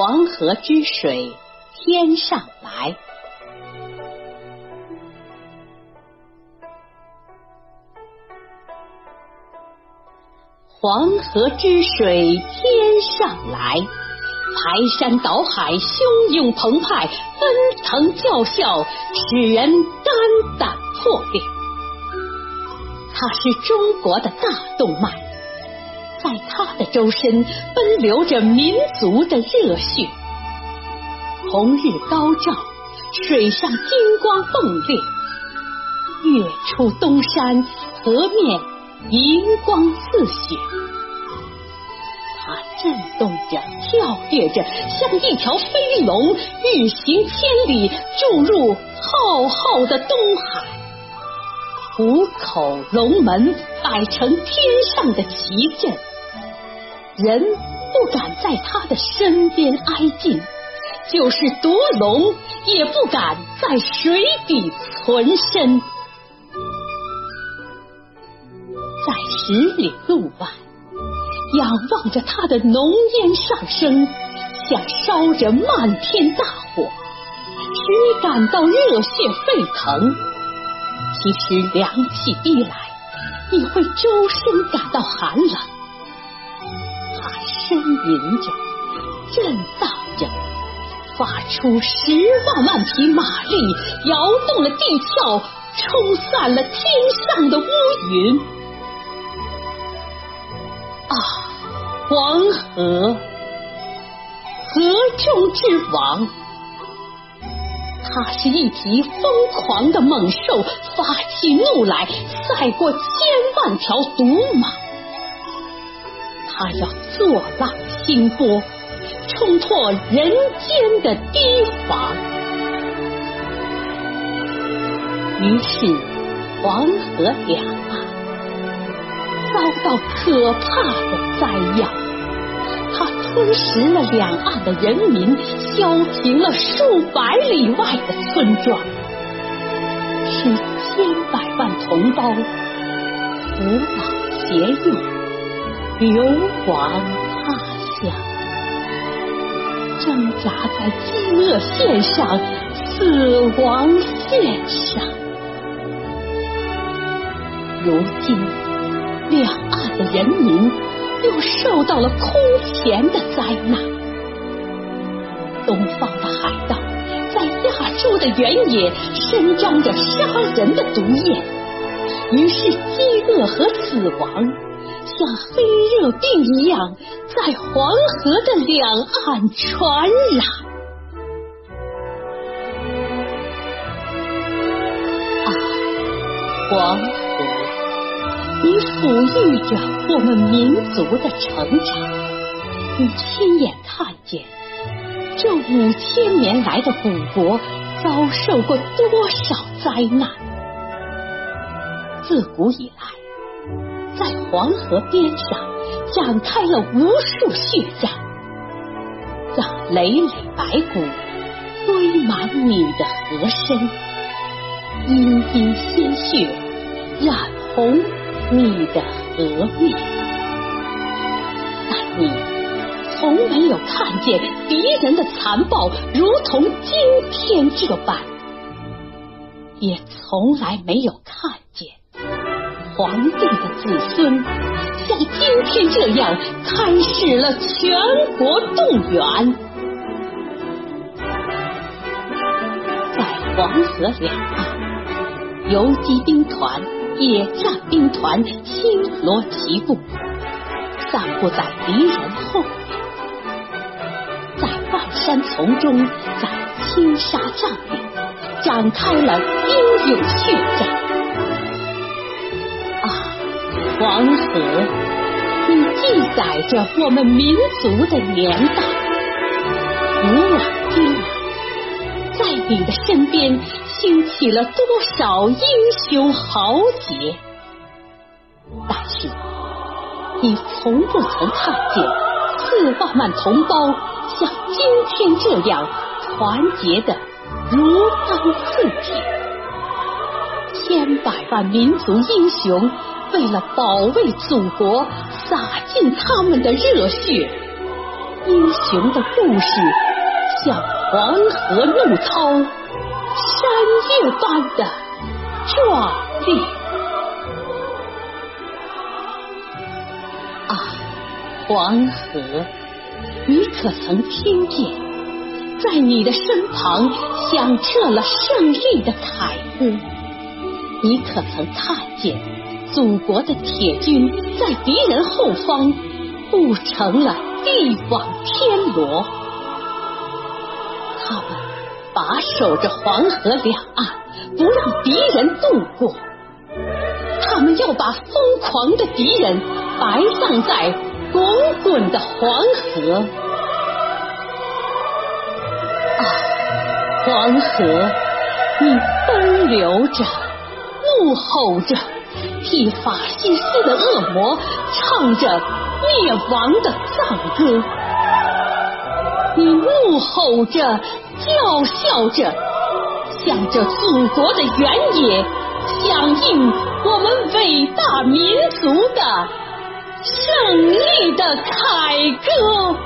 黄河之水天上来。黄河之水天上来，排山倒海，汹涌澎湃，奔腾叫嚣，使人肝胆破裂。它是中国的大动脉，在他的周身奔流着民族的热血。红日高照，水上金光迸裂，月出东山，河面银光似雪。它震动着，跳跃着，像一条飞龙，日行千里，注入浩浩的东海。虎口龙门摆成天上的奇阵，人不敢在他的身边挨近，就是夺龙也不敢在水底存身。在十里路外，仰望着他的浓烟上升，像烧着漫天大火，使你感到热血沸腾。其实凉气一来，你会周身感到寒冷。呻吟着，震荡着，发出十万万匹马力，摇动了地壳，冲散了天上的乌云。啊，黄河，河中之王！它是一匹疯狂的猛兽，发起怒来，赛过千万条毒马。他要作浪兴波，冲破人间的堤防。于是，黄河两岸遭到可怕的灾殃。它吞食了两岸的人民，削平了数百里外的村庄，使千百万同胞扶老携幼，流亡他乡，挣扎在饥饿线上、死亡线上。如今，两岸的人民。又受到了空前的灾难。东方的海盗在亚洲的原野伸张着杀人的毒液，于是饥饿和死亡像黑热病一样在黄河的两岸传染。啊，黄河！你抚育着我们民族的成长，你亲眼看见这五千年来的古国遭受过多少灾难。自古以来，在黄河边上展开了无数血战，让累累白骨堆满你的河身，殷殷鲜血染红。你的河面，但你从没有看见敌人的残暴，如同今天这般，也从来没有看见皇帝的子孙像今天这样开始了全国动员，在黄河两岸，游击兵团。野战兵团星罗棋布，散布在敌人后面，在万山丛中，在青纱帐里，展开了英勇血战。黄河，你记载着我们民族的年代，古往今来，在你的身边。兴起了多少英雄豪杰？但是你从不曾看见四万万同胞像今天这样团结的如钢似铁。千百万民族英雄为了保卫祖国，洒尽他们的热血，英雄的故事像黄河怒涛，山岳般的壮丽。啊，黄河，你可曾听见，在你的身旁响彻了胜利的凯歌？你可曾看见，祖国的铁军在敌人后方布成了一网天罗？他们把守着黄河两岸，不让敌人渡过。他们要把疯狂的敌人埋葬在滚滚的黄河。啊，黄河，你奔流着，怒吼着，替法西斯的恶魔唱着灭亡的赞歌。你怒吼着，叫嚣着，向着祖国的原野响应。我们伟大民族的胜利的凯歌。